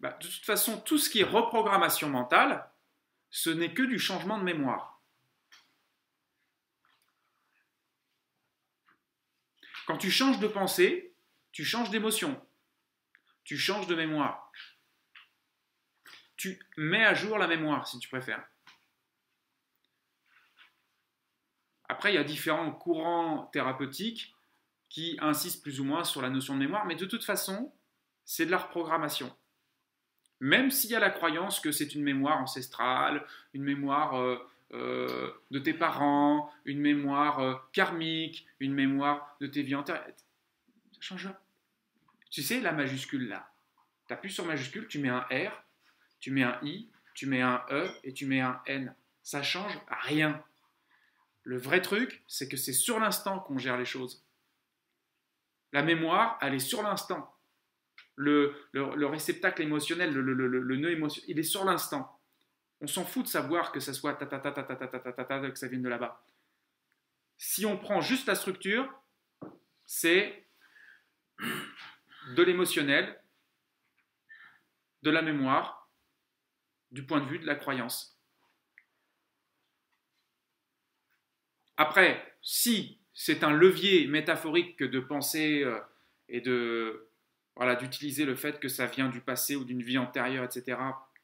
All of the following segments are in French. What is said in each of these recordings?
bah, De toute façon, tout ce qui est reprogrammation mentale, ce n'est que du changement de mémoire. Quand tu changes de pensée, tu changes d'émotion, tu changes de mémoire. Tu mets à jour la mémoire, si tu préfères. Après, il y a différents courants thérapeutiques qui insistent plus ou moins sur la notion de mémoire, mais de toute façon, c'est de la reprogrammation. Même s'il y a la croyance que c'est une mémoire ancestrale, une mémoire euh, euh, de tes parents, une mémoire euh, karmique, une mémoire de tes vies antérieures, ça change. Tu sais, la majuscule là, tu appuies sur majuscule, tu mets un R, tu mets un I, tu mets un E et tu mets un N. Ça change rien. Le vrai truc, c'est que c'est sur l'instant qu'on gère les choses. La mémoire, elle est sur l'instant. Le, réceptacle émotionnel, le, le, nœud émotionnel, il est sur l'instant. On s'en fout de savoir que ça soit ta ta ta ta ta ta ta ta ta que ça vienne de là-bas. Si on prend juste la structure, c'est de l'émotionnel, de la mémoire, du point de vue de la croyance. Après, si c'est un levier métaphorique que de penser euh, et de voilà d'utiliser le fait que ça vient du passé ou d'une vie antérieure, etc.,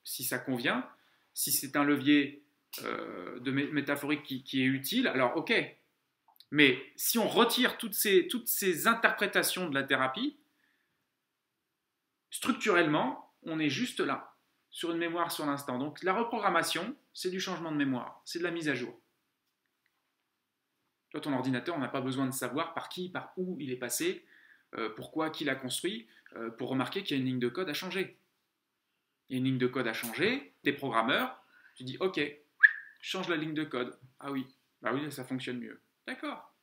si ça convient, si c'est un levier euh, de métaphorique qui, est utile, alors ok. Mais si on retire toutes ces, toutes ces interprétations de la thérapie, structurellement, on est juste là, sur une mémoire sur l'instant. Donc la reprogrammation, c'est du changement de mémoire, c'est de la mise à jour. Toi, ton ordinateur, on n'a pas besoin de savoir par qui, par où il est passé, pourquoi, qui l'a construit, euh, pour remarquer qu'il y a une ligne de code à changer. Il y a une ligne de code à changer, t'es programmeur, tu dis OK, change la ligne de code. Ah oui, bah oui, ça fonctionne mieux. D'accord.